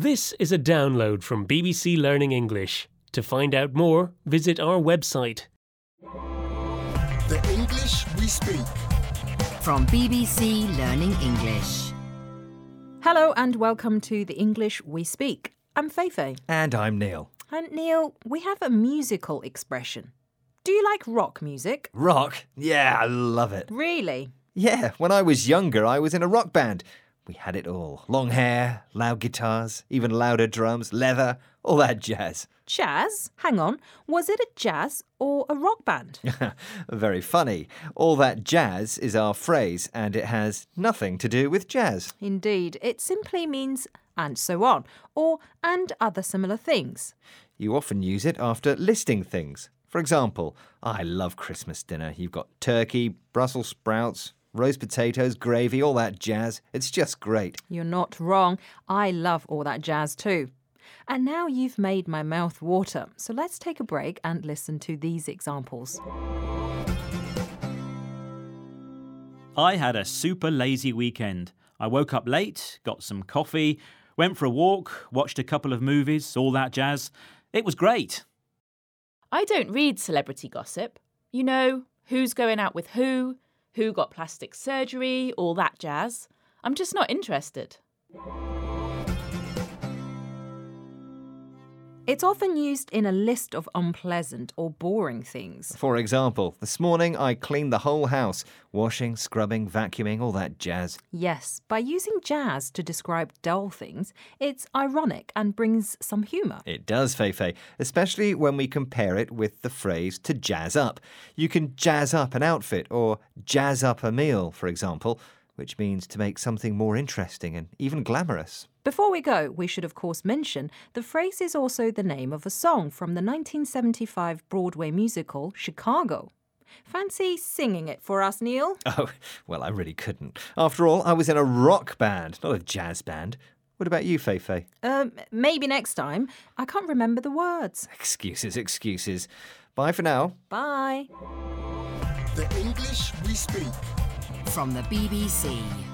This is a download from BBC Learning English. To find out more, visit our website. The English we speak. From BBC Learning English. Hello and welcome to the English we speak. I'm Feifei. And I'm Neil. And Neil, we have a musical expression. Do you like rock music? Rock? Yeah, I love it. Really? Yeah, when I was younger, I was in a rock band. We had it all long hair, loud guitars, even louder drums, leather, all that jazz. Jazz? Hang on. Was it a jazz or a rock band? Very funny. All that jazz is our phrase, and it has nothing to do with jazz. Indeed, it simply means and so on, or and other similar things. You often use it after listing things. For example, I love Christmas dinner. You've got turkey, Brussels sprouts, roast potatoes, gravy, all that jazz. It's just great. You're not wrong. I love all that jazz too. And now you've made my mouth water, so let's take a break and listen to these examples. I had a super lazy weekend. I woke up late, got some coffee, went for a walk, watched a couple of movies, all that jazz. It was great. I don't read celebrity gossip. You know, who's going out with who, who got plastic surgery, all that jazz. I'm just not interested. It's often used in a list of unpleasant or boring things. For example, this morning I cleaned the whole house washing, scrubbing, vacuuming, all that jazz. Yes, by using jazz to describe dull things, it's ironic and brings some humour. It does, Feifei, especially when we compare it with the phrase to jazz up. You can jazz up an outfit or jazz up a meal, for example, which means to make something more interesting and even glamorous. Before we go, we should of course mention the phrase is also the name of a song from the 1975 Broadway musical Chicago. Fancy singing it for us, Neil? Oh, well, I really couldn't. After all, I was in a rock band, not a jazz band. What about you, Feifei? Um, maybe next time. I can't remember the words. Excuses, excuses. Bye for now. Bye. The English we speak. From the BBC.